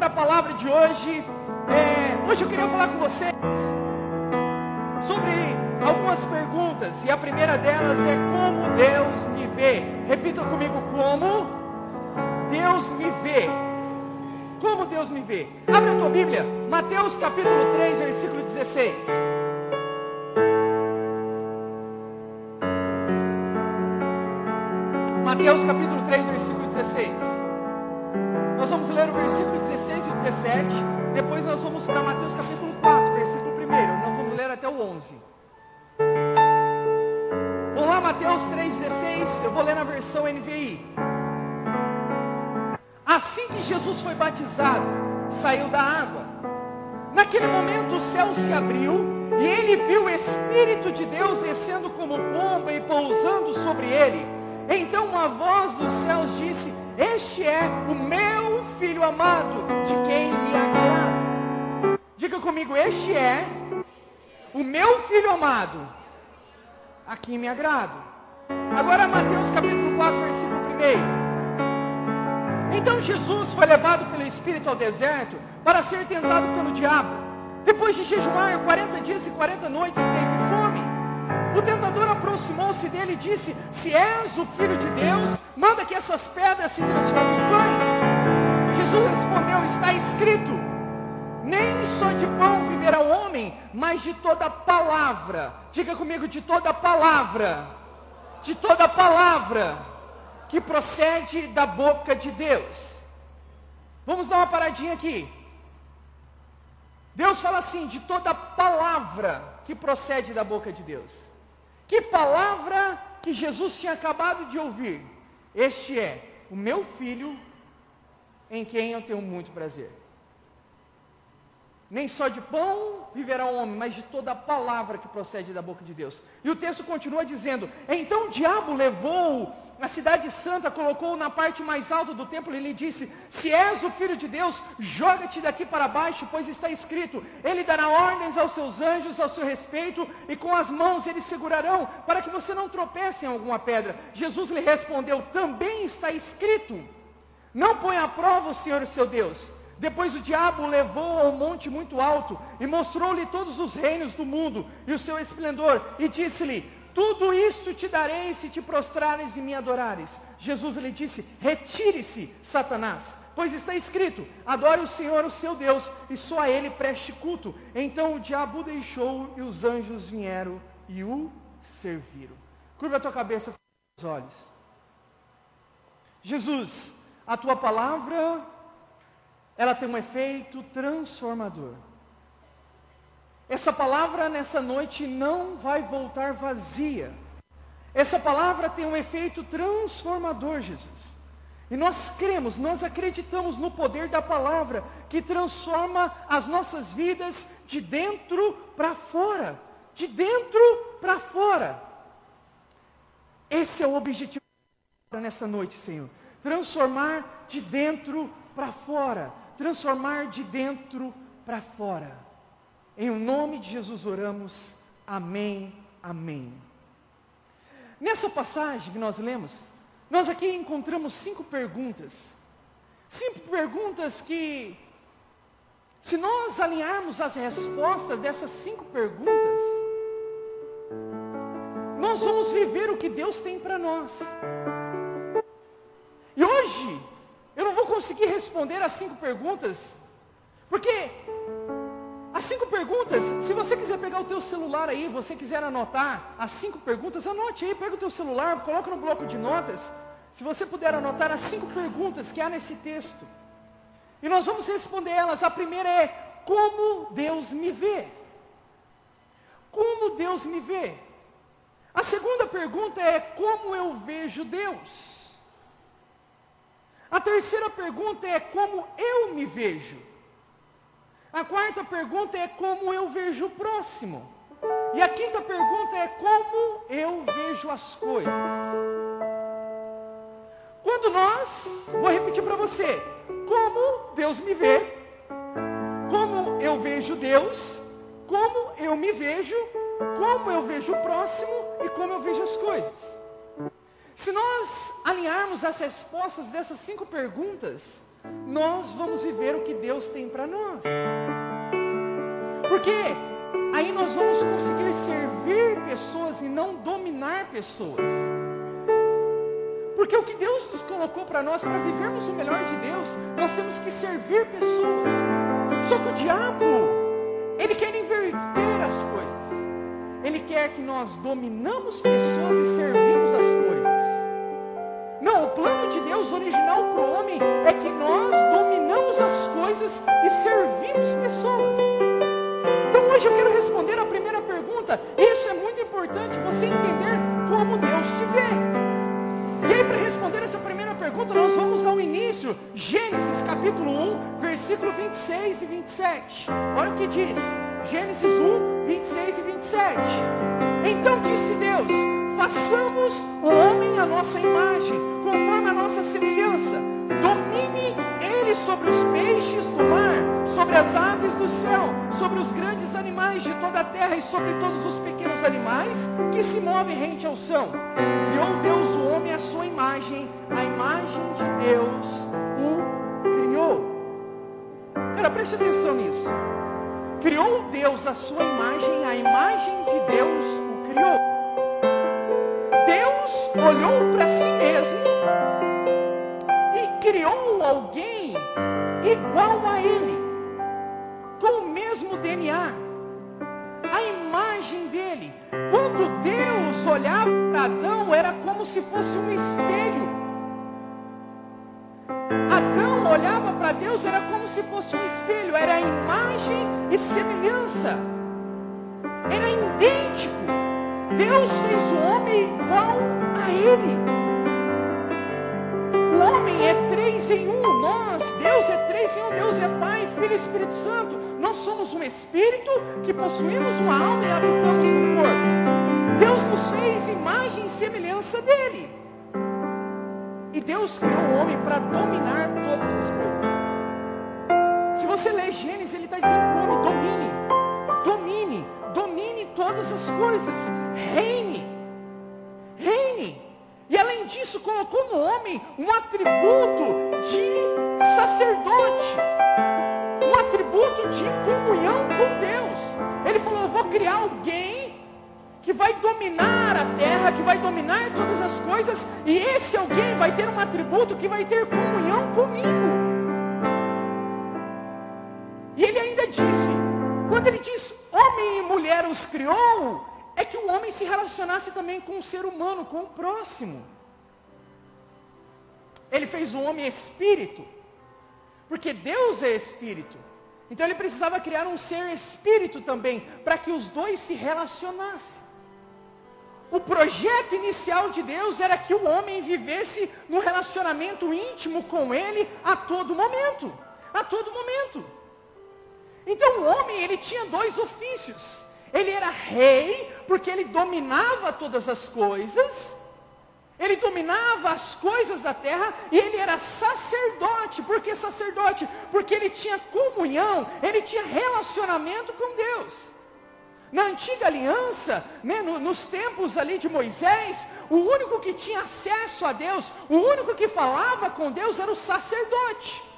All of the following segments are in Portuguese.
para a palavra de hoje. É, hoje eu queria falar com vocês sobre algumas perguntas. E a primeira delas é como Deus me vê. Repita comigo: como Deus me vê. Como Deus me vê. Abre a tua Bíblia, Mateus capítulo 3, versículo 16. Mateus capítulo 3, versículo 16. Vamos ler o versículo 16 e 17. Depois nós vamos para Mateus capítulo 4, versículo 1. Nós vamos ler até o 11. Vamos lá, Mateus 3,16. Eu vou ler na versão NVI. Assim que Jesus foi batizado, saiu da água. Naquele momento o céu se abriu e ele viu o Espírito de Deus descendo como pomba e pousando sobre ele. Então uma voz dos céus disse: Este é o meu filho amado, de quem me agrado. Diga comigo: Este é o meu filho amado, a quem me agrado. Agora Mateus capítulo 4, versículo 1. Então Jesus foi levado pelo Espírito ao deserto para ser tentado pelo diabo. Depois de jejuar 40 dias e 40 noites, teve fome. O tentador aproximou-se dele e disse: Se és o filho de Deus, manda que essas pedras se transformem em pães. Escrito: Nem só de pão viverá o homem, mas de toda palavra. Diga comigo: de toda palavra. De toda palavra que procede da boca de Deus. Vamos dar uma paradinha aqui. Deus fala assim: de toda palavra que procede da boca de Deus. Que palavra que Jesus tinha acabado de ouvir? Este é o meu filho, em quem eu tenho muito prazer. Nem só de pão viverá o homem, mas de toda a palavra que procede da boca de Deus. E o texto continua dizendo: Então o diabo levou a cidade santa, colocou na parte mais alta do templo e lhe disse: Se és o filho de Deus, joga-te daqui para baixo, pois está escrito: Ele dará ordens aos seus anjos ao seu respeito, e com as mãos eles segurarão, para que você não tropece em alguma pedra. Jesus lhe respondeu: Também está escrito: Não põe à prova o Senhor, seu Deus. Depois o diabo o levou a um monte muito alto e mostrou-lhe todos os reinos do mundo e o seu esplendor, e disse-lhe: Tudo isto te darei se te prostrares e me adorares. Jesus lhe disse: Retire-se, Satanás, pois está escrito: Adore o Senhor, o seu Deus, e só a ele preste culto. Então o diabo deixou e os anjos vieram e o serviram. Curva a tua cabeça, os olhos. Jesus, a tua palavra ela tem um efeito transformador. Essa palavra nessa noite não vai voltar vazia. Essa palavra tem um efeito transformador, Jesus. E nós cremos, nós acreditamos no poder da palavra que transforma as nossas vidas de dentro para fora. De dentro para fora. Esse é o objetivo nessa noite, Senhor. Transformar de dentro para fora transformar de dentro para fora. Em o nome de Jesus oramos. Amém. Amém. Nessa passagem que nós lemos, nós aqui encontramos cinco perguntas. Cinco perguntas que, se nós alinharmos as respostas dessas cinco perguntas, nós vamos viver o que Deus tem para nós. E hoje, eu não vou conseguir responder as cinco perguntas, porque as cinco perguntas, se você quiser pegar o teu celular aí, você quiser anotar as cinco perguntas, anote aí, pega o teu celular, coloca no bloco de notas. Se você puder anotar as cinco perguntas que há nesse texto. E nós vamos responder elas. A primeira é: como Deus me vê? Como Deus me vê? A segunda pergunta é: como eu vejo Deus? A terceira pergunta é como eu me vejo. A quarta pergunta é como eu vejo o próximo. E a quinta pergunta é como eu vejo as coisas. Quando nós, vou repetir para você, como Deus me vê, como eu vejo Deus, como eu me vejo, como eu vejo o próximo e como eu vejo as coisas. Se nós alinharmos as respostas dessas cinco perguntas, nós vamos viver o que Deus tem para nós. Porque aí nós vamos conseguir servir pessoas e não dominar pessoas. Porque o que Deus nos colocou para nós, para vivermos o melhor de Deus, nós temos que servir pessoas. Só que o diabo, ele quer inverter as coisas. Ele quer que nós dominamos pessoas e servimos as coisas. Não, o plano de Deus original para o homem é que nós dominamos as coisas e servimos pessoas. Então hoje eu quero responder a primeira pergunta. Isso é muito importante você entender como Deus te vê. E aí, para responder essa primeira pergunta, nós vamos ao início, Gênesis capítulo 1, versículo 26 e 27. Olha o que diz, Gênesis 1, 26 e 27. Então disse Deus: façamos o homem à nossa imagem, conforme a nossa semelhança, domine ele sobre os peixes do mar, sobre as aves do céu, sobre os grandes animais de toda a terra e sobre todos os pequenos animais que se movem rente ao chão. Criou Deus o homem à sua imagem, a imagem de Deus o criou. Cara, preste atenção nisso. Criou Deus a sua imagem, a imagem de Deus o criou. Olhou para si mesmo e criou alguém igual a ele com o mesmo DNA, a imagem dele. Quando Deus olhava para Adão, era como se fosse um espelho. Adão olhava para Deus, era como se fosse um espelho, era a imagem e semelhança, era idêntico. Deus fez o homem igual a ele. O homem é três em um, nós, Deus é três em um, Deus é Pai, Filho e Espírito Santo. Nós somos um espírito que possuímos uma alma e habitamos no corpo. Deus nos fez imagem e semelhança dele. E Deus criou o homem para dominar todas as coisas. Se você ler Gênesis, ele está dizendo para o homem: domine todas as coisas, reine, reine. E além disso, colocou no homem um atributo de sacerdote, um atributo de comunhão com Deus. Ele falou: Eu vou criar alguém que vai dominar a terra, que vai dominar todas as coisas, e esse alguém vai ter um atributo que vai ter comunhão comigo. Os criou, é que o homem se relacionasse também com o ser humano, com o próximo. Ele fez o homem espírito, porque Deus é espírito. Então ele precisava criar um ser espírito também, para que os dois se relacionassem. O projeto inicial de Deus era que o homem vivesse no relacionamento íntimo com ele a todo momento, a todo momento. Então o homem ele tinha dois ofícios. Ele era rei, porque ele dominava todas as coisas, ele dominava as coisas da terra, e ele era sacerdote. Por que sacerdote? Porque ele tinha comunhão, ele tinha relacionamento com Deus. Na antiga aliança, né, no, nos tempos ali de Moisés, o único que tinha acesso a Deus, o único que falava com Deus era o sacerdote.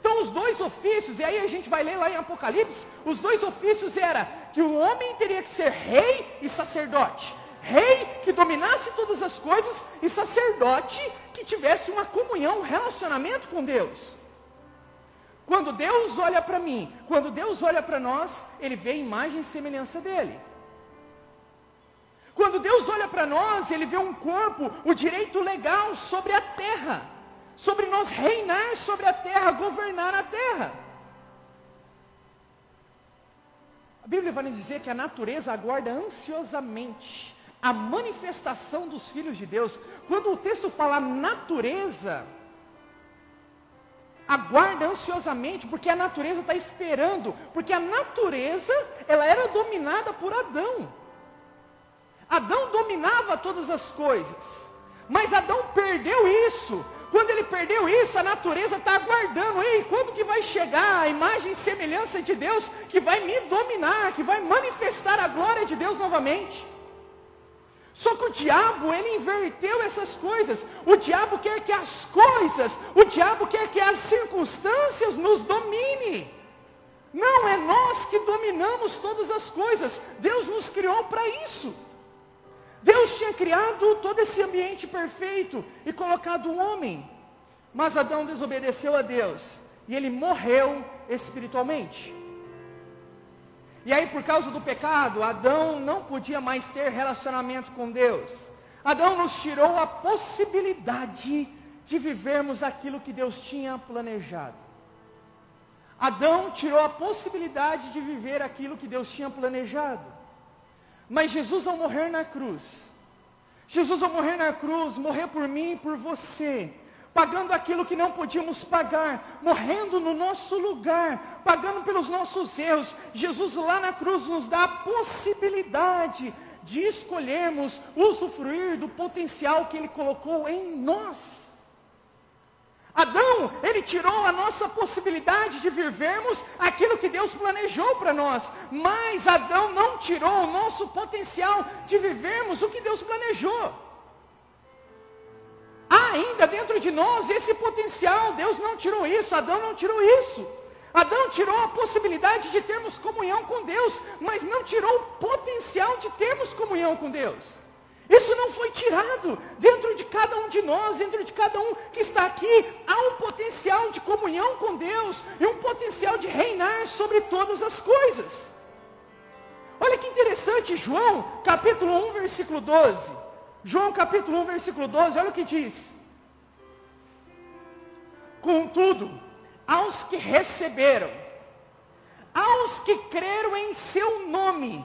Então os dois ofícios, e aí a gente vai ler lá em Apocalipse, os dois ofícios era que o homem teria que ser rei e sacerdote. Rei que dominasse todas as coisas e sacerdote que tivesse uma comunhão, um relacionamento com Deus. Quando Deus olha para mim, quando Deus olha para nós, Ele vê a imagem e semelhança dEle. Quando Deus olha para nós, Ele vê um corpo, o direito legal sobre a terra, sobre nós reinar sobre a terra, governar a terra. A Bíblia vai nos dizer que a natureza aguarda ansiosamente a manifestação dos filhos de Deus. Quando o texto fala natureza, aguarda ansiosamente, porque a natureza está esperando, porque a natureza, ela era dominada por Adão. Adão dominava todas as coisas, mas Adão perdeu isso. Quando ele perdeu isso, a natureza está aguardando. Ei, quando que vai chegar a imagem e semelhança de Deus que vai me dominar, que vai manifestar a glória de Deus novamente? Só que o diabo, ele inverteu essas coisas. O diabo quer que as coisas, o diabo quer que as circunstâncias nos domine. Não, é nós que dominamos todas as coisas. Deus nos criou para isso. Deus tinha criado todo esse ambiente perfeito e colocado o homem. Mas Adão desobedeceu a Deus e ele morreu espiritualmente. E aí, por causa do pecado, Adão não podia mais ter relacionamento com Deus. Adão nos tirou a possibilidade de vivermos aquilo que Deus tinha planejado. Adão tirou a possibilidade de viver aquilo que Deus tinha planejado. Mas Jesus, ao morrer na cruz, Jesus, ao morrer na cruz, morreu por mim e por você, pagando aquilo que não podíamos pagar, morrendo no nosso lugar, pagando pelos nossos erros. Jesus lá na cruz nos dá a possibilidade de escolhermos usufruir do potencial que Ele colocou em nós. Adão, ele tirou a nossa possibilidade de vivermos aquilo que Deus planejou para nós. Mas Adão não tirou o nosso potencial de vivermos o que Deus planejou. Há ainda dentro de nós esse potencial. Deus não tirou isso, Adão não tirou isso. Adão tirou a possibilidade de termos comunhão com Deus, mas não tirou o potencial de termos comunhão com Deus. Isso não foi tirado. Dentro de cada um de nós, dentro de cada um que está aqui, há um potencial de comunhão com Deus e um potencial de reinar sobre todas as coisas. Olha que interessante, João, capítulo 1, versículo 12. João capítulo 1, versículo 12, olha o que diz. Contudo, aos que receberam, aos que creram em seu nome,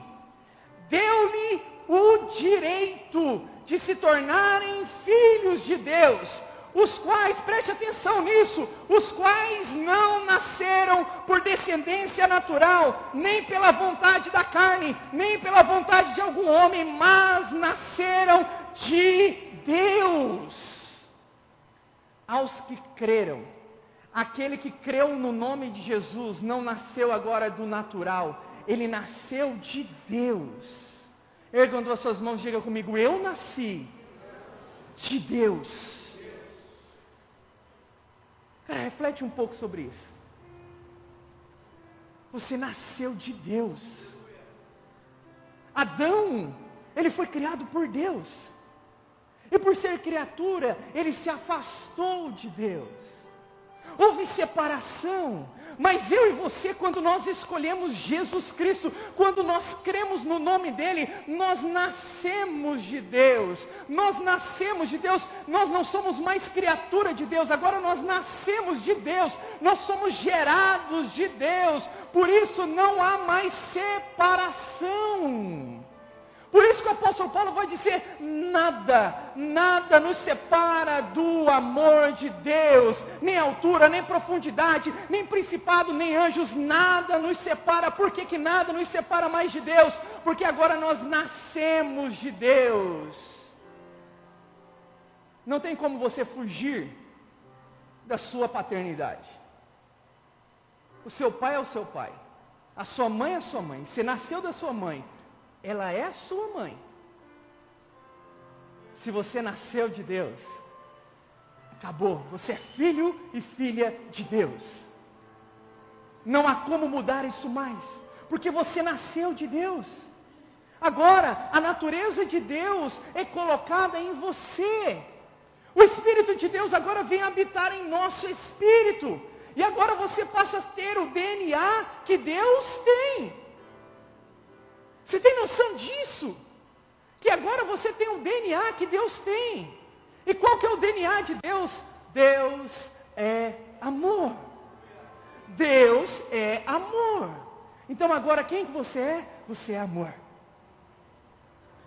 deu-lhe o direito de se tornarem filhos de Deus, os quais, preste atenção nisso, os quais não nasceram por descendência natural, nem pela vontade da carne, nem pela vontade de algum homem, mas nasceram de Deus. Aos que creram, aquele que creu no nome de Jesus não nasceu agora do natural, ele nasceu de Deus. Ergam duas suas mãos, diga comigo, eu nasci de Deus. Cara, reflete um pouco sobre isso. Você nasceu de Deus. Adão, ele foi criado por Deus. E por ser criatura, ele se afastou de Deus. Houve separação. Mas eu e você, quando nós escolhemos Jesus Cristo, quando nós cremos no nome dEle, nós nascemos de Deus. Nós nascemos de Deus. Nós não somos mais criatura de Deus. Agora nós nascemos de Deus. Nós somos gerados de Deus. Por isso não há mais separação. Por isso que o apóstolo Paulo vai dizer: nada, nada nos separa do amor de Deus, nem altura, nem profundidade, nem principado, nem anjos, nada nos separa. Por que, que nada nos separa mais de Deus? Porque agora nós nascemos de Deus. Não tem como você fugir da sua paternidade. O seu pai é o seu pai, a sua mãe é a sua mãe, você nasceu da sua mãe ela é sua mãe. Se você nasceu de Deus, acabou. Você é filho e filha de Deus. Não há como mudar isso mais, porque você nasceu de Deus. Agora, a natureza de Deus é colocada em você. O Espírito de Deus agora vem habitar em nosso espírito. E agora você passa a ter o DNA que Deus tem. Você tem noção disso? Que agora você tem um DNA que Deus tem. E qual que é o DNA de Deus? Deus é amor. Deus é amor. Então agora quem que você é? Você é amor.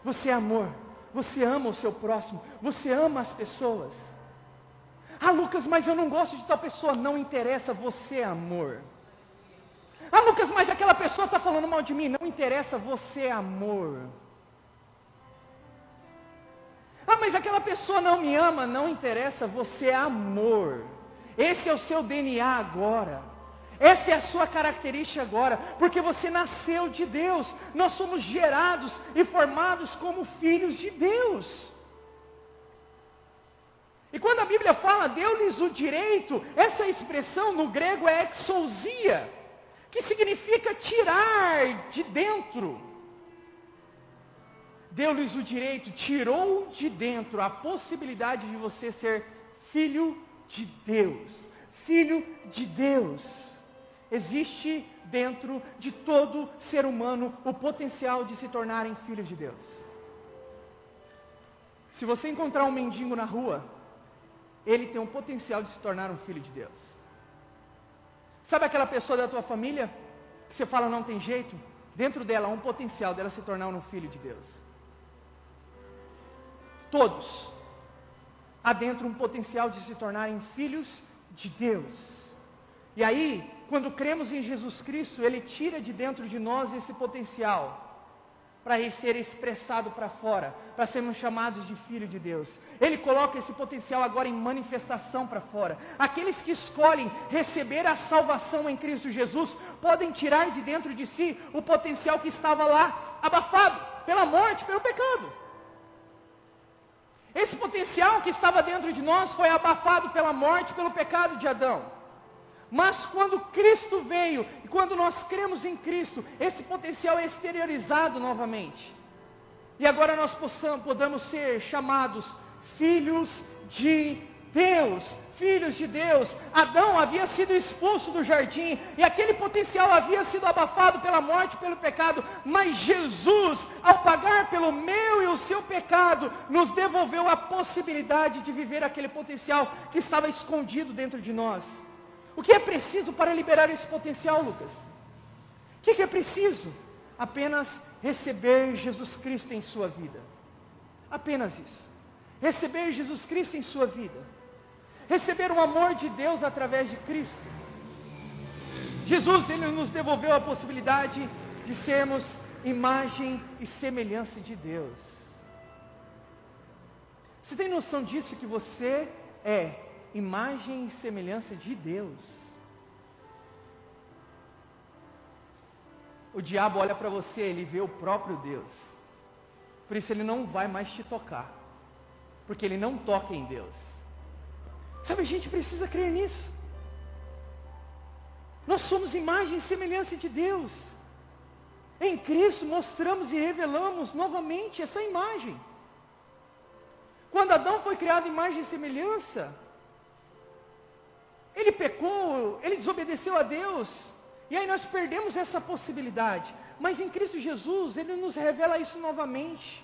Você é amor. Você ama o seu próximo. Você ama as pessoas. Ah, Lucas, mas eu não gosto de tal pessoa. Não interessa, você é amor. Ah, Lucas, mas aquela pessoa está falando mal de mim. Não interessa, você é amor. Ah, mas aquela pessoa não me ama. Não interessa, você é amor. Esse é o seu DNA agora. Essa é a sua característica agora, porque você nasceu de Deus. Nós somos gerados e formados como filhos de Deus. E quando a Bíblia fala deu-lhes o direito, essa expressão no grego é exousia, que significa tirar de dentro. Deu-lhes o direito, tirou de dentro a possibilidade de você ser filho de Deus. Filho de Deus. Existe dentro de todo ser humano o potencial de se tornarem filhos de Deus. Se você encontrar um mendigo na rua, ele tem um potencial de se tornar um filho de Deus. Sabe aquela pessoa da tua família que você fala não tem jeito? Dentro dela há um potencial dela se tornar um filho de Deus. Todos. Há dentro um potencial de se tornarem filhos de Deus. E aí, quando cremos em Jesus Cristo, Ele tira de dentro de nós esse potencial para ser expressado para fora, para sermos chamados de filho de Deus. Ele coloca esse potencial agora em manifestação para fora. Aqueles que escolhem receber a salvação em Cristo Jesus podem tirar de dentro de si o potencial que estava lá abafado pela morte, pelo pecado. Esse potencial que estava dentro de nós foi abafado pela morte, pelo pecado de Adão. Mas quando Cristo veio, e quando nós cremos em Cristo, esse potencial é exteriorizado novamente. E agora nós possamos, podamos ser chamados filhos de Deus, filhos de Deus. Adão havia sido expulso do jardim e aquele potencial havia sido abafado pela morte, pelo pecado, mas Jesus, ao pagar pelo meu e o seu pecado, nos devolveu a possibilidade de viver aquele potencial que estava escondido dentro de nós. O que é preciso para liberar esse potencial, Lucas? O que é preciso? Apenas receber Jesus Cristo em sua vida. Apenas isso. Receber Jesus Cristo em sua vida. Receber o amor de Deus através de Cristo. Jesus, Ele nos devolveu a possibilidade de sermos imagem e semelhança de Deus. Você tem noção disso que você é imagem e semelhança de Deus. O diabo olha para você, ele vê o próprio Deus. Por isso ele não vai mais te tocar. Porque ele não toca em Deus. Sabe, a gente precisa crer nisso. Nós somos imagem e semelhança de Deus. Em Cristo mostramos e revelamos novamente essa imagem. Quando Adão foi criado imagem e semelhança, ele pecou, ele desobedeceu a Deus. E aí nós perdemos essa possibilidade. Mas em Cristo Jesus, Ele nos revela isso novamente.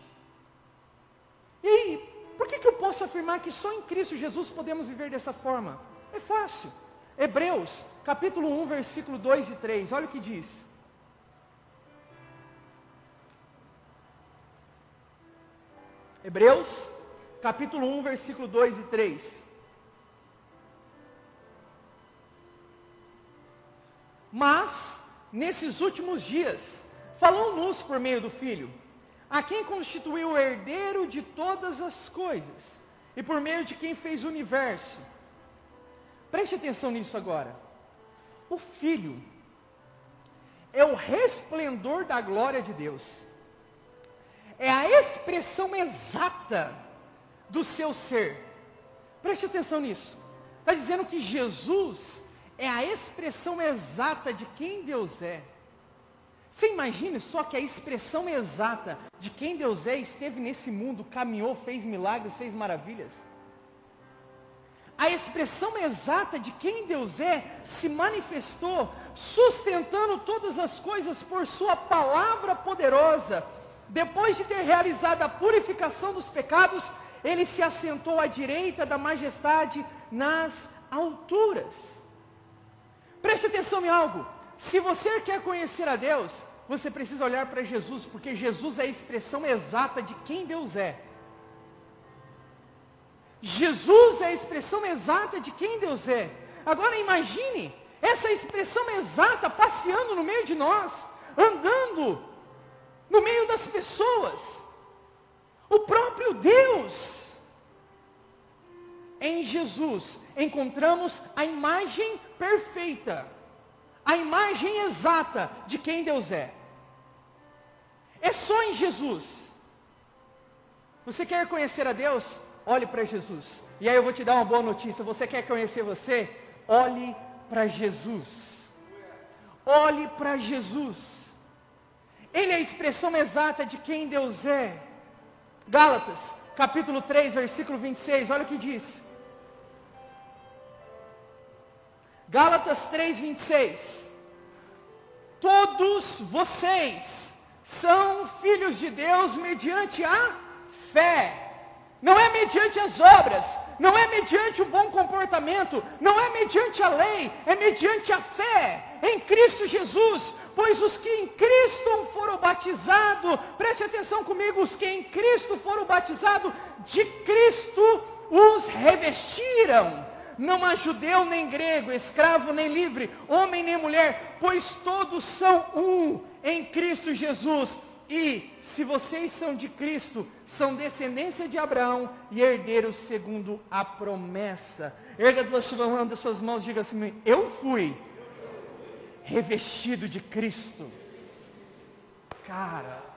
E aí, por que, que eu posso afirmar que só em Cristo Jesus podemos viver dessa forma? É fácil. Hebreus, capítulo 1, versículo 2 e 3, olha o que diz. Hebreus, capítulo 1, versículo 2 e 3. Mas, nesses últimos dias, falou-nos por meio do Filho, a quem constituiu o herdeiro de todas as coisas, e por meio de quem fez o universo. Preste atenção nisso agora. O Filho é o resplendor da glória de Deus, é a expressão exata do seu ser. Preste atenção nisso. Está dizendo que Jesus é a expressão exata de quem Deus é. Você imagine só que a expressão exata de quem Deus é esteve nesse mundo, caminhou, fez milagres, fez maravilhas. A expressão exata de quem Deus é se manifestou, sustentando todas as coisas por Sua palavra poderosa. Depois de ter realizado a purificação dos pecados, Ele se assentou à direita da majestade nas alturas. Preste atenção em algo. Se você quer conhecer a Deus, você precisa olhar para Jesus, porque Jesus é a expressão exata de quem Deus é. Jesus é a expressão exata de quem Deus é. Agora imagine essa expressão exata passeando no meio de nós, andando no meio das pessoas. O próprio Deus Jesus encontramos a imagem perfeita. a imagem exata de quem Deus é. É só em Jesus. Você quer conhecer a Deus? Olhe para Jesus. E aí eu vou te dar uma boa notícia. Você quer conhecer você? Olhe para Jesus. Olhe para Jesus. Ele é a expressão exata de quem Deus é. Gálatas, capítulo 3, versículo 26, olha o que diz. Gálatas 3, 26. Todos vocês são filhos de Deus mediante a fé. Não é mediante as obras, não é mediante o bom comportamento, não é mediante a lei, é mediante a fé em Cristo Jesus. Pois os que em Cristo foram batizados, preste atenção comigo, os que em Cristo foram batizados, de Cristo os revestiram. Não há judeu nem grego, escravo nem livre, homem nem mulher, pois todos são um em Cristo Jesus. E se vocês são de Cristo, são descendência de Abraão e herdeiros segundo a promessa. Erga duas mãos das suas mãos e diga assim: Eu fui revestido de Cristo. Cara.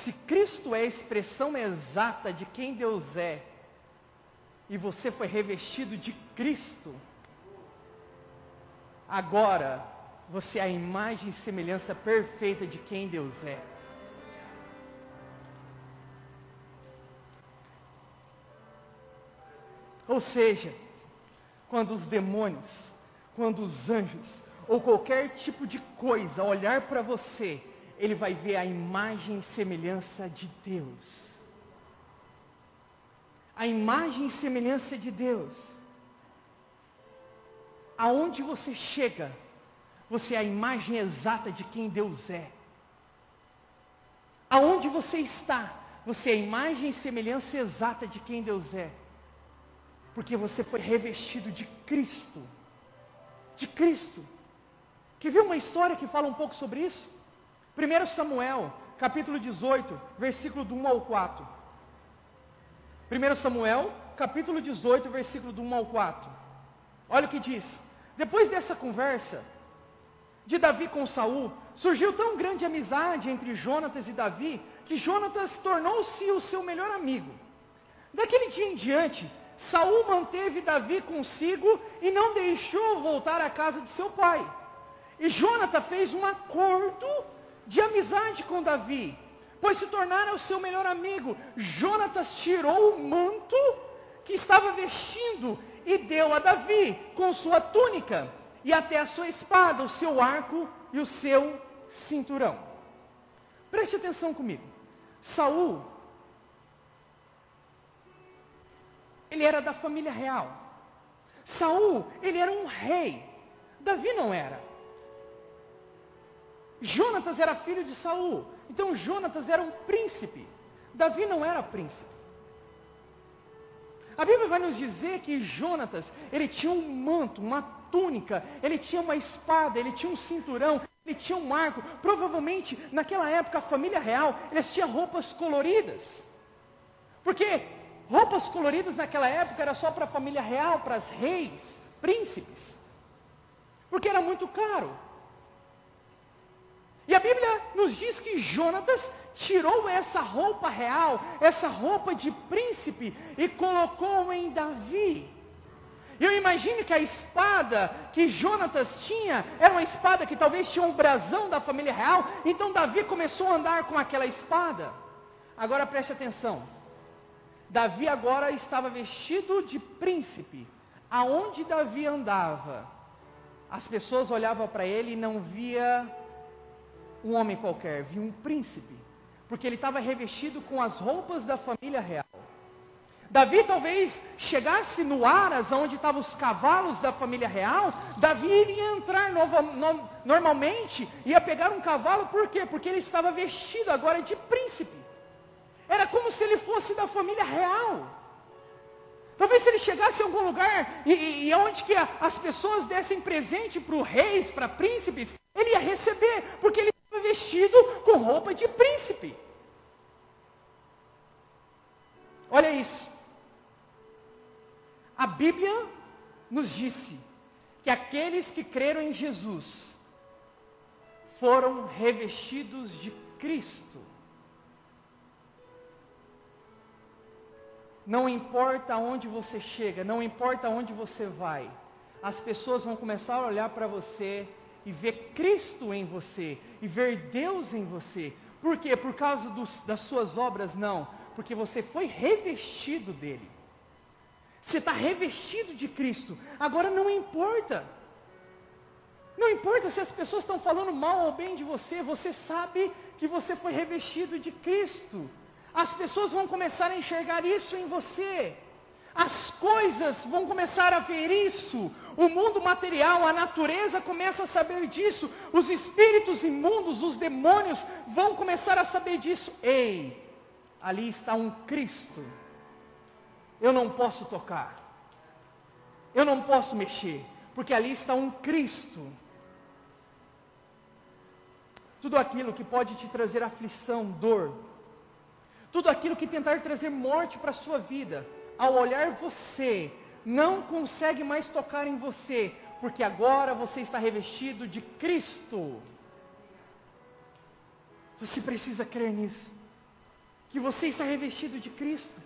Se Cristo é a expressão exata de quem Deus é, e você foi revestido de Cristo, Agora, você é a imagem e semelhança perfeita de quem Deus é. Ou seja, quando os demônios, quando os anjos, ou qualquer tipo de coisa olhar para você, ele vai ver a imagem e semelhança de Deus. A imagem e semelhança de Deus aonde você chega, você é a imagem exata de quem Deus é. Aonde você está, você é a imagem e semelhança exata de quem Deus é. Porque você foi revestido de Cristo. De Cristo. Quer ver uma história que fala um pouco sobre isso? 1 Samuel, capítulo 18, versículo do 1 ao 4. 1 Samuel, capítulo 18, versículo do 1 ao 4. Olha o que diz. Depois dessa conversa de Davi com Saul, surgiu tão grande amizade entre Jonatas e Davi, que Jonatas tornou-se o seu melhor amigo. Daquele dia em diante, Saul manteve Davi consigo e não deixou voltar à casa de seu pai. E Jonatas fez um acordo de amizade com Davi, pois se tornara o seu melhor amigo. Jonatas tirou o manto que estava vestindo e deu a Davi com sua túnica e até a sua espada, o seu arco e o seu cinturão. Preste atenção comigo. Saul ele era da família real. Saul, ele era um rei. Davi não era. Jonatas era filho de Saul. Então Jonatas era um príncipe. Davi não era príncipe. A Bíblia vai nos dizer que Jonatas, ele tinha um manto, uma túnica, ele tinha uma espada, ele tinha um cinturão, ele tinha um arco. Provavelmente, naquela época, a família real, eles tinham roupas coloridas. Porque roupas coloridas naquela época era só para a família real, para as reis, príncipes. Porque era muito caro. E a Bíblia nos diz que Jonatas tirou essa roupa real, essa roupa de príncipe e colocou em Davi. Eu imagino que a espada que Jonatas tinha era uma espada que talvez tinha um brasão da família real, então Davi começou a andar com aquela espada. Agora preste atenção. Davi agora estava vestido de príncipe. Aonde Davi andava, as pessoas olhavam para ele e não via um homem qualquer, via um príncipe porque ele estava revestido com as roupas da família real. Davi talvez chegasse no Aras, onde estavam os cavalos da família real, Davi iria entrar nova, no, normalmente, ia pegar um cavalo, por quê? Porque ele estava vestido agora de príncipe. Era como se ele fosse da família real. Talvez se ele chegasse em algum lugar e, e, onde que a, as pessoas dessem presente para reis, para príncipes, ele ia receber, porque ele vestido com roupa de príncipe. Olha isso. A Bíblia nos disse que aqueles que creram em Jesus foram revestidos de Cristo. Não importa aonde você chega, não importa aonde você vai, as pessoas vão começar a olhar para você e ver Cristo em você, e ver Deus em você. Por quê? Por causa dos, das suas obras? Não, porque você foi revestido dele. Você está revestido de Cristo. Agora não importa. Não importa se as pessoas estão falando mal ou bem de você, você sabe que você foi revestido de Cristo. As pessoas vão começar a enxergar isso em você. As coisas vão começar a ver isso. O mundo material, a natureza começa a saber disso. Os espíritos imundos, os demônios vão começar a saber disso. Ei, ali está um Cristo. Eu não posso tocar. Eu não posso mexer, porque ali está um Cristo. Tudo aquilo que pode te trazer aflição, dor, tudo aquilo que tentar trazer morte para a sua vida, ao olhar você, não consegue mais tocar em você, porque agora você está revestido de Cristo. Você precisa crer nisso, que você está revestido de Cristo.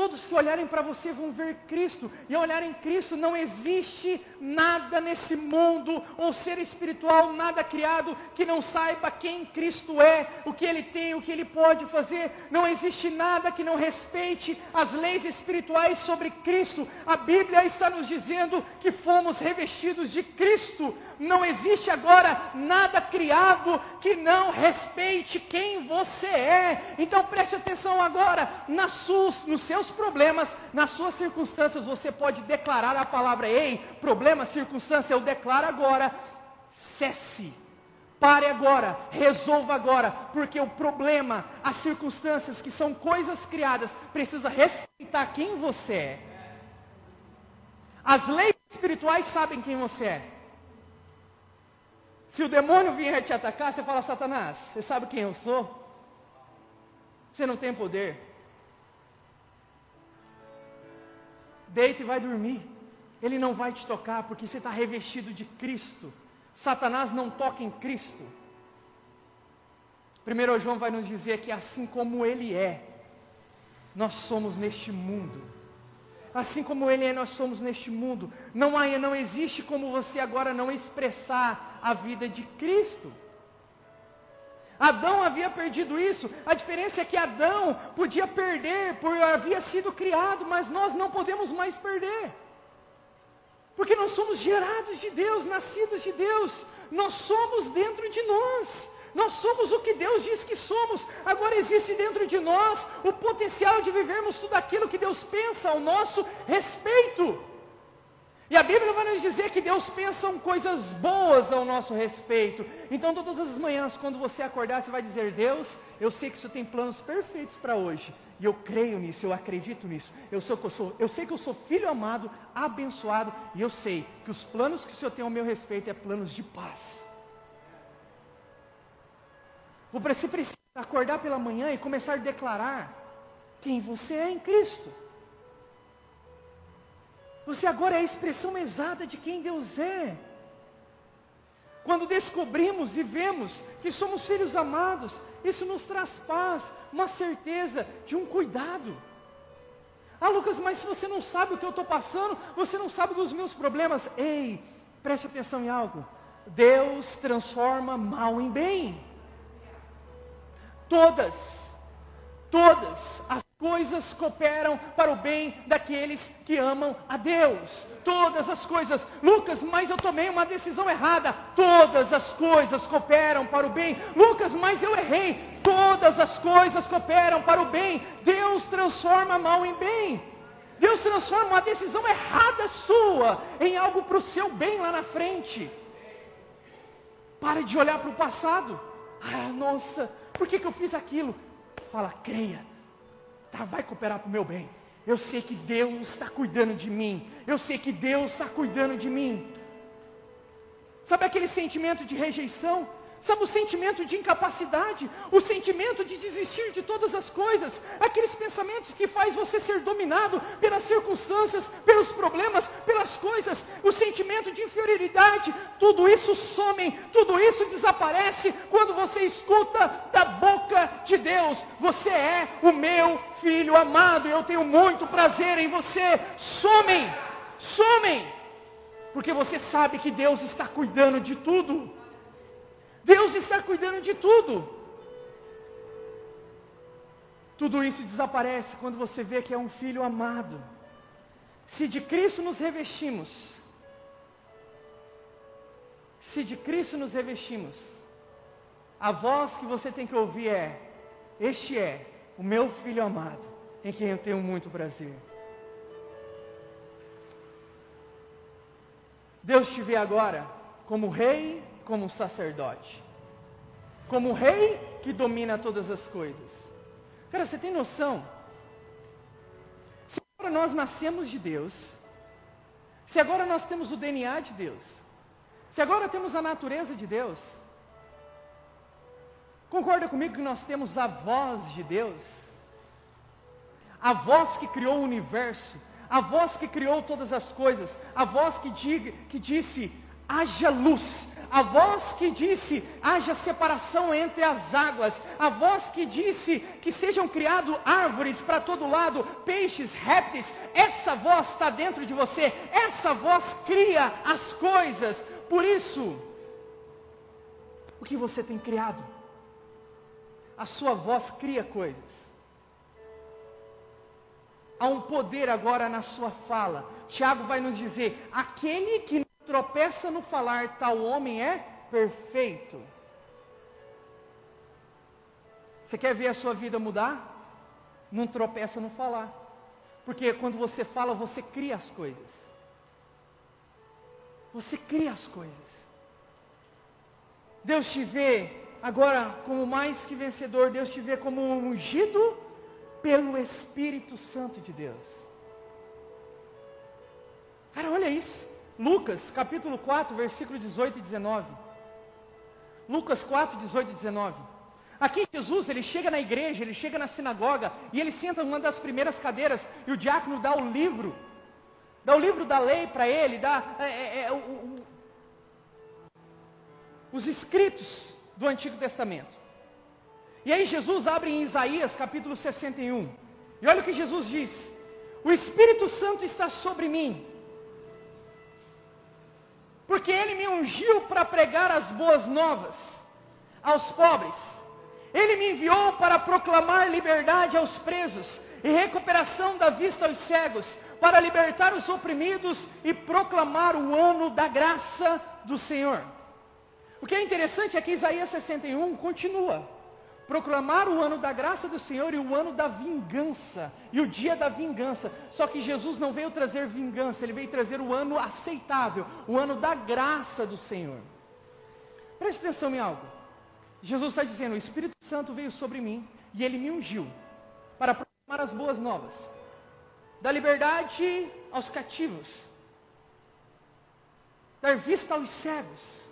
Todos que olharem para você vão ver Cristo, e ao olharem Cristo, não existe nada nesse mundo, ou ser espiritual, nada criado, que não saiba quem Cristo é, o que Ele tem, o que Ele pode fazer. Não existe nada que não respeite as leis espirituais sobre Cristo. A Bíblia está nos dizendo que fomos revestidos de Cristo. Não existe agora nada criado que não respeite quem você é. Então preste atenção agora, nas suas, nos seus problemas, nas suas circunstâncias, você pode declarar a palavra: Ei, problema, circunstância, eu declaro agora, cesse. Pare agora, resolva agora, porque o problema, as circunstâncias que são coisas criadas, precisa respeitar quem você é. As leis espirituais sabem quem você é. Se o demônio vier te atacar, você fala, Satanás, você sabe quem eu sou? Você não tem poder. Deita e vai dormir. Ele não vai te tocar porque você está revestido de Cristo. Satanás não toca em Cristo. Primeiro João vai nos dizer que assim como ele é, nós somos neste mundo. Assim como ele é, nós somos neste mundo. Não há, não existe como você agora não expressar a vida de Cristo. Adão havia perdido isso. A diferença é que Adão podia perder por havia sido criado, mas nós não podemos mais perder. Porque nós somos gerados de Deus, nascidos de Deus. Nós somos dentro de nós. Nós somos o que Deus diz que somos. Agora existe dentro de nós o potencial de vivermos tudo aquilo que Deus pensa ao nosso respeito. E a Bíblia vai nos dizer que Deus pensa coisas boas ao nosso respeito. Então, todas as manhãs, quando você acordar, você vai dizer: Deus, eu sei que o Senhor tem planos perfeitos para hoje. E eu creio nisso, eu acredito nisso. Eu, sou, eu, sou, eu sei que eu sou filho amado, abençoado. E eu sei que os planos que o Senhor tem ao meu respeito é planos de paz. Você precisa acordar pela manhã e começar a declarar quem você é em Cristo. Você agora é a expressão exata de quem Deus é. Quando descobrimos e vemos que somos filhos amados, isso nos traz paz, uma certeza de um cuidado. Ah, Lucas, mas se você não sabe o que eu estou passando, você não sabe dos meus problemas. Ei, preste atenção em algo. Deus transforma mal em bem. Todas, todas as coisas cooperam para o bem daqueles que amam a Deus. Todas as coisas, Lucas, mas eu tomei uma decisão errada. Todas as coisas cooperam para o bem. Lucas, mas eu errei. Todas as coisas cooperam para o bem. Deus transforma mal em bem. Deus transforma uma decisão errada sua em algo para o seu bem lá na frente. Pare de olhar para o passado. Ah, nossa, por que, que eu fiz aquilo? Fala, creia tá, vai cooperar para o meu bem. Eu sei que Deus está cuidando de mim. Eu sei que Deus está cuidando de mim. Sabe aquele sentimento de rejeição? Sabe o sentimento de incapacidade, o sentimento de desistir de todas as coisas, aqueles pensamentos que faz você ser dominado pelas circunstâncias, pelos problemas, pelas coisas, o sentimento de inferioridade, tudo isso some, tudo isso desaparece quando você escuta da boca de Deus: Você é o meu filho amado, eu tenho muito prazer em você. Somem, somem, porque você sabe que Deus está cuidando de tudo. Deus está cuidando de tudo. Tudo isso desaparece quando você vê que é um filho amado. Se de Cristo nos revestimos, se de Cristo nos revestimos, a voz que você tem que ouvir é: Este é o meu filho amado, em quem eu tenho muito prazer. Deus te vê agora como rei como sacerdote, como rei que domina todas as coisas. Cara, você tem noção? Se agora nós nascemos de Deus, se agora nós temos o DNA de Deus, se agora temos a natureza de Deus, concorda comigo que nós temos a voz de Deus? A voz que criou o universo, a voz que criou todas as coisas, a voz que, diga, que disse: haja luz, a voz que disse: haja separação entre as águas, a voz que disse que sejam criados árvores para todo lado, peixes, répteis, essa voz está dentro de você, essa voz cria as coisas. Por isso, o que você tem criado? A sua voz cria coisas. Há um poder agora na sua fala. Tiago vai nos dizer: aquele que tropeça no falar, tal homem é perfeito. Você quer ver a sua vida mudar? Não tropeça no falar. Porque quando você fala, você cria as coisas. Você cria as coisas. Deus te vê agora como mais que vencedor, Deus te vê como ungido pelo Espírito Santo de Deus. Cara, olha isso. Lucas, capítulo 4, versículo 18 e 19. Lucas 4, 18 e 19. Aqui Jesus, ele chega na igreja, ele chega na sinagoga, e ele senta numa das primeiras cadeiras, e o diácono dá o livro, dá o livro da lei para ele, dá é, é, é, o, o, os escritos do Antigo Testamento. E aí Jesus abre em Isaías capítulo 61. E olha o que Jesus diz: O Espírito Santo está sobre mim, porque ele me ungiu para pregar as boas novas aos pobres. Ele me enviou para proclamar liberdade aos presos e recuperação da vista aos cegos, para libertar os oprimidos e proclamar o ano da graça do Senhor. O que é interessante é que Isaías 61 continua proclamar o ano da graça do Senhor e o ano da vingança, e o dia da vingança. Só que Jesus não veio trazer vingança, ele veio trazer o ano aceitável, o ano da graça do Senhor. Preste atenção em algo. Jesus está dizendo: O Espírito Santo veio sobre mim e ele me ungiu para proclamar as boas novas, da liberdade aos cativos, dar vista aos cegos.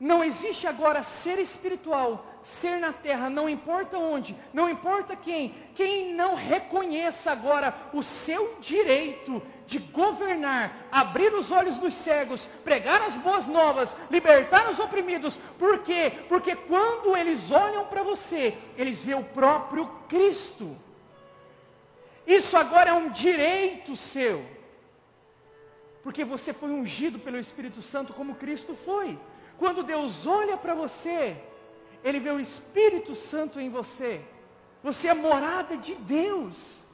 Não existe agora ser espiritual ser na terra, não importa onde, não importa quem, quem não reconheça agora o seu direito de governar, abrir os olhos dos cegos, pregar as boas novas, libertar os oprimidos, por quê? Porque quando eles olham para você, eles vê o próprio Cristo. Isso agora é um direito seu. Porque você foi ungido pelo Espírito Santo como Cristo foi. Quando Deus olha para você, ele vê o Espírito Santo em você. Você é morada de Deus.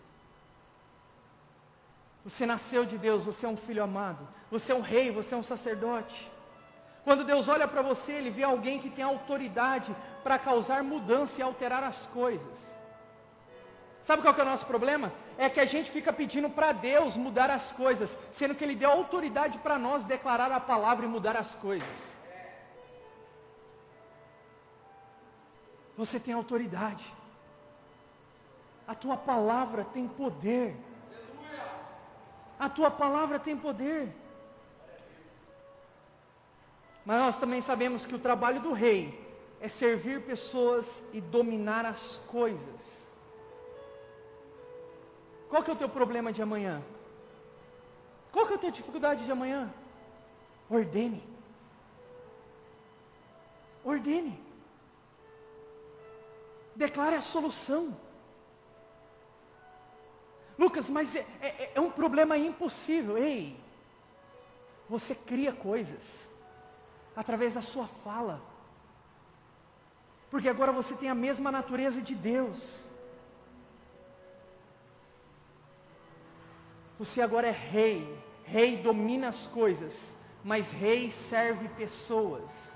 Você nasceu de Deus, você é um filho amado. Você é um rei, você é um sacerdote. Quando Deus olha para você, Ele vê alguém que tem autoridade para causar mudança e alterar as coisas. Sabe qual é o nosso problema? É que a gente fica pedindo para Deus mudar as coisas, sendo que Ele deu autoridade para nós declarar a palavra e mudar as coisas. Você tem autoridade. A tua palavra tem poder. A tua palavra tem poder. Mas nós também sabemos que o trabalho do rei é servir pessoas e dominar as coisas. Qual que é o teu problema de amanhã? Qual que é a tua dificuldade de amanhã? Ordene. Ordene. Declare a solução. Lucas, mas é, é, é um problema impossível. Ei, você cria coisas através da sua fala. Porque agora você tem a mesma natureza de Deus. Você agora é rei. Rei domina as coisas, mas rei serve pessoas.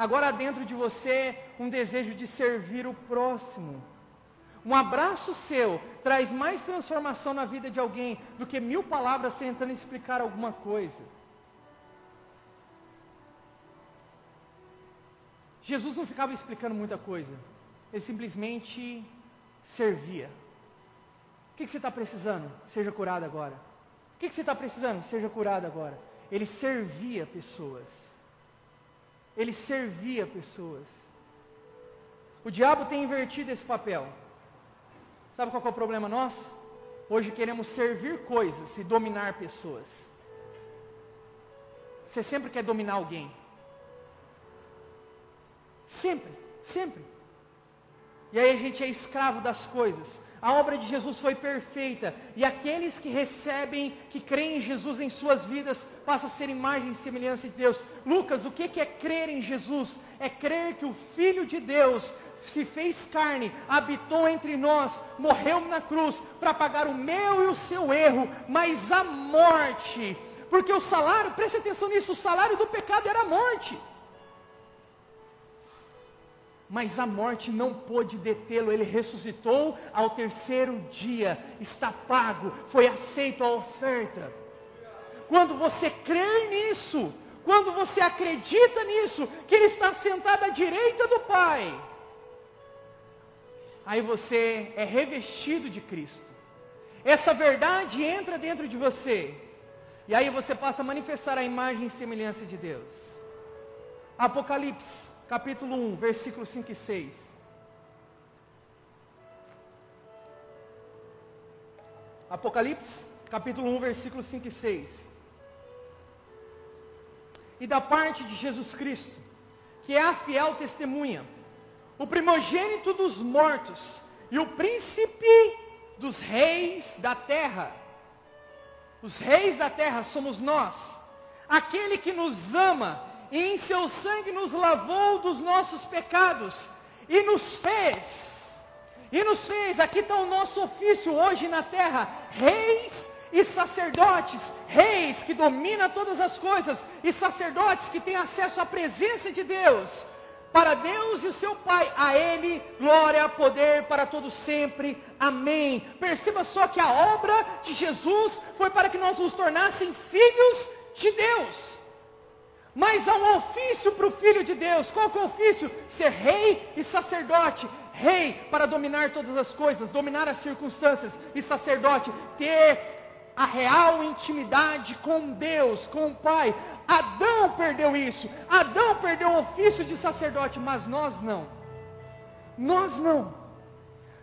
Agora há dentro de você um desejo de servir o próximo. Um abraço seu traz mais transformação na vida de alguém do que mil palavras tentando explicar alguma coisa. Jesus não ficava explicando muita coisa, ele simplesmente servia. O que, você está precisando? Seja curado agora. O que você está precisando? Seja curado agora. Ele servia pessoas. Ele servia pessoas. O diabo tem invertido esse papel. Sabe qual é o problema nosso? Hoje queremos servir coisas e dominar pessoas. Você sempre quer dominar alguém. Sempre, sempre. E aí a gente é escravo das coisas. A obra de Jesus foi perfeita. E aqueles que recebem, que creem em Jesus em suas vidas, passam a ser imagem e semelhança de Deus. Lucas, o que é crer em Jesus? É crer que o Filho de Deus se fez carne, habitou entre nós, morreu na cruz para pagar o meu e o seu erro, mas a morte, porque o salário, preste atenção nisso, o salário do pecado era a morte. Mas a morte não pôde detê-lo, ele ressuscitou ao terceiro dia, está pago, foi aceito a oferta. Quando você crê nisso, quando você acredita nisso, que ele está sentado à direita do Pai, aí você é revestido de Cristo. Essa verdade entra dentro de você. E aí você passa a manifestar a imagem e semelhança de Deus. Apocalipse, capítulo 1, versículos 5 e 6. Apocalipse, capítulo 1, versículos 5 e 6. E da parte de Jesus Cristo, que é a fiel testemunha, o primogênito dos mortos e o príncipe dos reis da terra. Os reis da terra somos nós. Aquele que nos ama e em seu sangue nos lavou dos nossos pecados e nos fez. E nos fez, aqui está o nosso ofício hoje na terra, reis e sacerdotes, reis que domina todas as coisas e sacerdotes que têm acesso à presença de Deus para Deus e o seu Pai. A Ele glória, poder para todos sempre. Amém. Perceba só que a obra de Jesus foi para que nós nos tornássemos filhos de Deus. Mas há um ofício para o filho de Deus. Qual que é o ofício? Ser rei e sacerdote. Rei para dominar todas as coisas, dominar as circunstâncias, e sacerdote, ter a real intimidade com Deus, com o Pai. Adão perdeu isso. Adão perdeu o ofício de sacerdote, mas nós não. Nós não.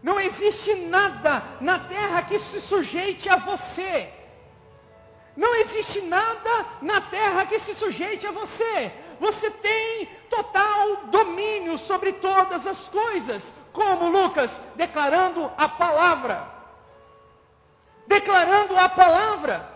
Não existe nada na terra que se sujeite a você. Não existe nada na terra que se sujeite a você. Você tem total domínio sobre todas as coisas. Como Lucas, declarando a palavra declarando a palavra.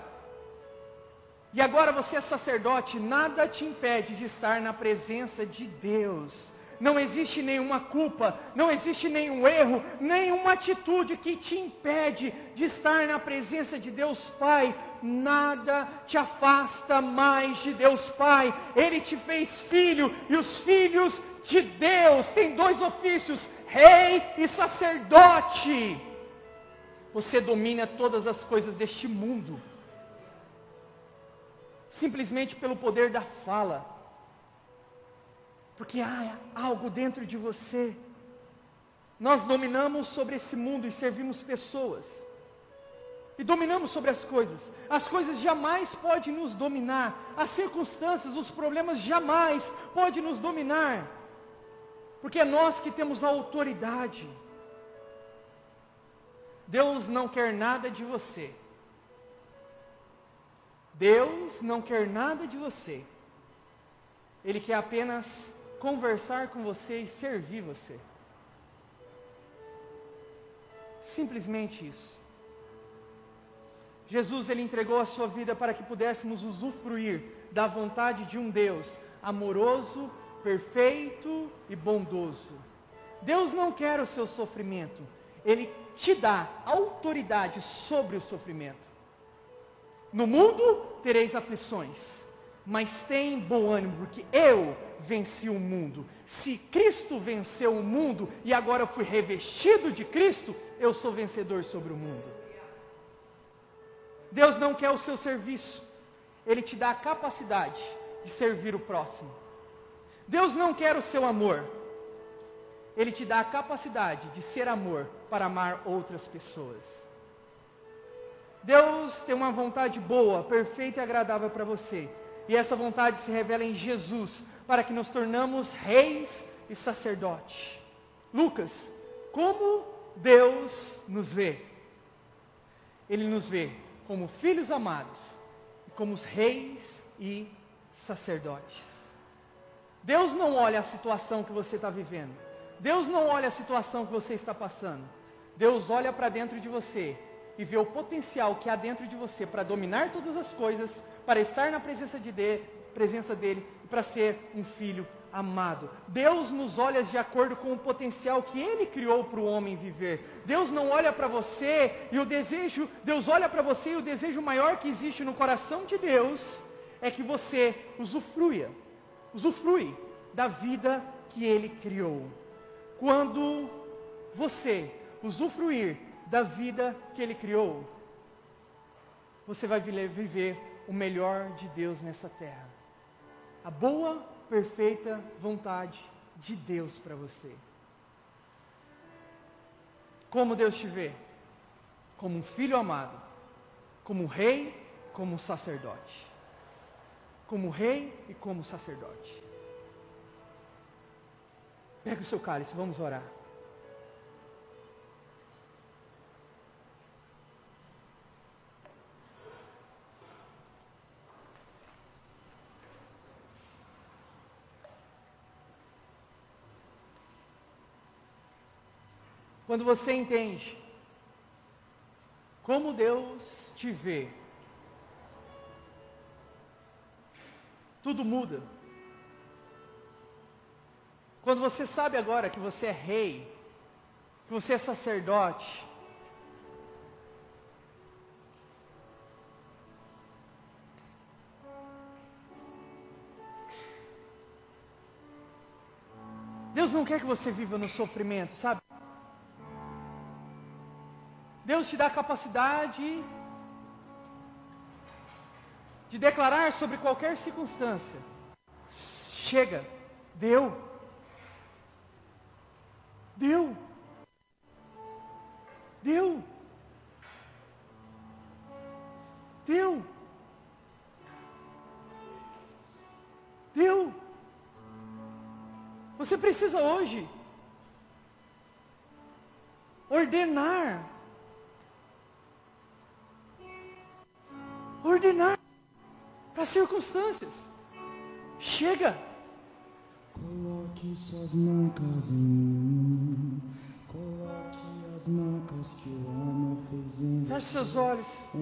E agora você é sacerdote, nada te impede de estar na presença de Deus. Não existe nenhuma culpa, não existe nenhum erro, nenhuma atitude que te impede de estar na presença de Deus Pai. Nada te afasta mais de Deus Pai. Ele te fez filho e os filhos de Deus têm dois ofícios: rei e sacerdote. Você domina todas as coisas deste mundo. Simplesmente pelo poder da fala. Porque há algo dentro de você. Nós dominamos sobre esse mundo e servimos pessoas. e dominamos sobre as coisas. As coisas jamais podem nos dominar. As circunstâncias, os problemas jamais podem nos dominar. Porque é nós que temos a autoridade. Deus não quer nada de você. Deus não quer nada de você. Ele quer apenas conversar com você e servir você. Simplesmente isso. Jesus ele entregou a sua vida para que pudéssemos usufruir da vontade de um Deus amoroso, perfeito e bondoso. Deus não quer o seu sofrimento, ele te dá autoridade sobre o sofrimento. No mundo tereis aflições, mas tem bom ânimo, porque eu venci o mundo. Se Cristo venceu o mundo e agora eu fui revestido de Cristo, eu sou vencedor sobre o mundo. Deus não quer o seu serviço, Ele te dá a capacidade de servir o próximo. Deus não quer o seu amor, Ele te dá a capacidade de ser amor para amar outras pessoas. Deus tem uma vontade boa, perfeita e agradável para você. E essa vontade se revela em Jesus, para que nos tornamos reis e sacerdotes. Lucas, como Deus nos vê? Ele nos vê como filhos amados, como os reis e sacerdotes. Deus não olha a situação que você está vivendo. Deus não olha a situação que você está passando. Deus olha para dentro de você e vê o potencial que há dentro de você para dominar todas as coisas, para estar na presença, de de, presença dele e para ser um filho amado. Deus nos olha de acordo com o potencial que Ele criou para o homem viver. Deus não olha para você e o desejo, Deus olha para você e o desejo maior que existe no coração de Deus é que você usufrua, usufrui da vida que Ele criou. Quando você usufruir da vida que Ele criou, você vai viver o melhor de Deus nessa terra. A boa, perfeita vontade de Deus para você. Como Deus te vê? Como um filho amado, como um rei, como um sacerdote. Como rei e como sacerdote. Pega o seu cálice, vamos orar. Quando você entende como Deus te vê, tudo muda. Quando você sabe agora que você é rei, que você é sacerdote, Deus não quer que você viva no sofrimento, sabe? Deus te dá a capacidade de declarar sobre qualquer circunstância. Chega, deu. Deu. Deu. Deu. Deu. Você precisa hoje ordenar ordenar para as circunstâncias. Chega. Coloque suas marcas em mim. Coloque as marcas que o amor fez em Feche seus olhos. Em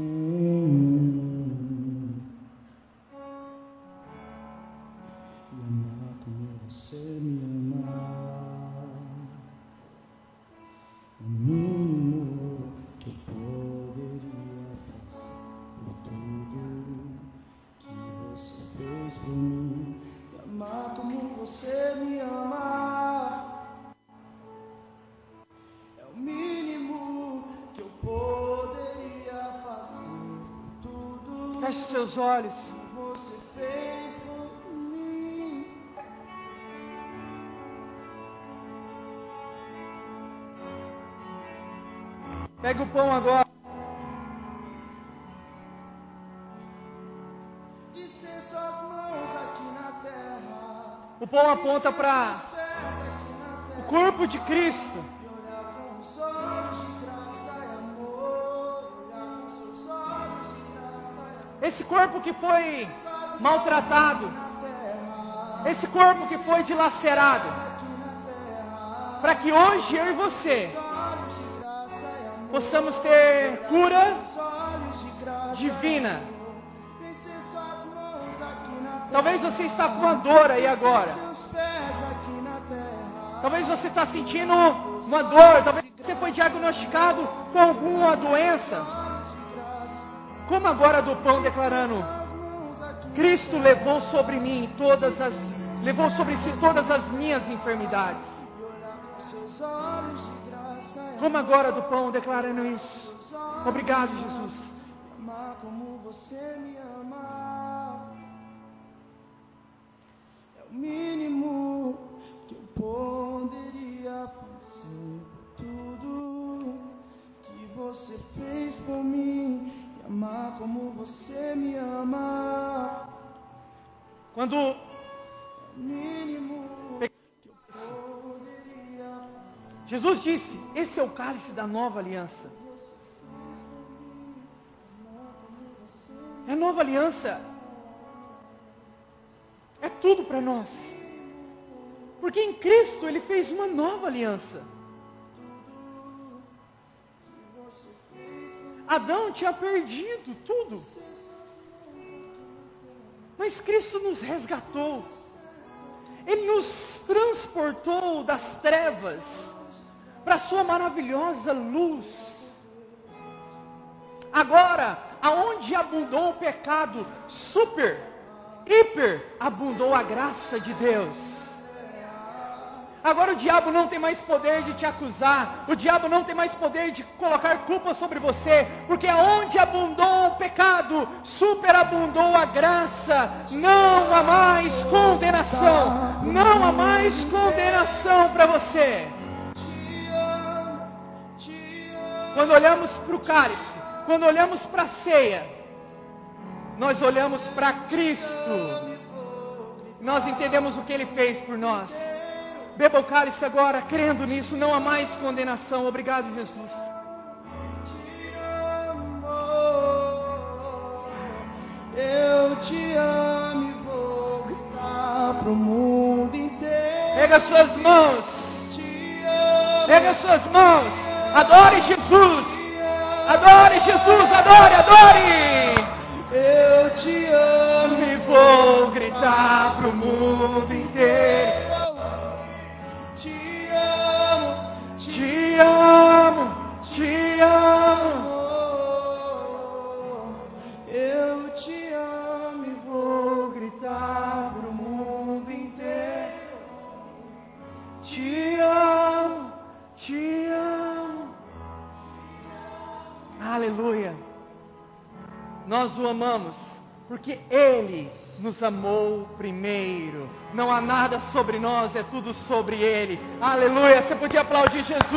seus olhos. Você fez por mim. Pega o pão agora. E sem suas mãos aqui na terra. O pão aponta para o corpo de Cristo. Esse corpo que foi maltratado, esse corpo que foi dilacerado, para que hoje eu e você possamos ter cura divina. Talvez você está com uma dor aí agora. Talvez você está sentindo uma dor. Talvez você foi diagnosticado com alguma doença. Como agora do pão declarando: Cristo levou sobre mim todas as levou sobre si todas as minhas enfermidades. Como agora do pão declarando isso. Obrigado, Jesus. Como você me ama. É o mínimo que eu poderia fazer. Tudo que você fez por mim. Amar como você me ama. Quando mínimo. Jesus disse: Esse é o cálice da nova aliança. É a nova aliança. É tudo para nós. Porque em Cristo Ele fez uma nova aliança. Adão tinha perdido tudo. Mas Cristo nos resgatou. Ele nos transportou das trevas para a sua maravilhosa luz. Agora, aonde abundou o pecado, super, hiper, abundou a graça de Deus. Agora o diabo não tem mais poder de te acusar, o diabo não tem mais poder de colocar culpa sobre você, porque aonde abundou o pecado, superabundou a graça, não há mais condenação, não há mais condenação para você. Quando olhamos para o cálice, quando olhamos para a ceia, nós olhamos para Cristo, nós entendemos o que Ele fez por nós. Beba o cálice agora, crendo nisso, não há mais condenação. Obrigado, Jesus. Te amo, eu te amo e vou gritar pro mundo inteiro. Pega suas mãos, pega suas mãos, adore Jesus, adore Jesus, adore, adore. eu te amo. E vou gritar pro mundo inteiro. Amo, te amo. Eu te amo e vou gritar pro mundo inteiro. Te amo, te amo. Aleluia. Nós o amamos porque Ele nos amou primeiro. Não há nada sobre nós, é tudo sobre Ele. Aleluia. Você podia aplaudir Jesus.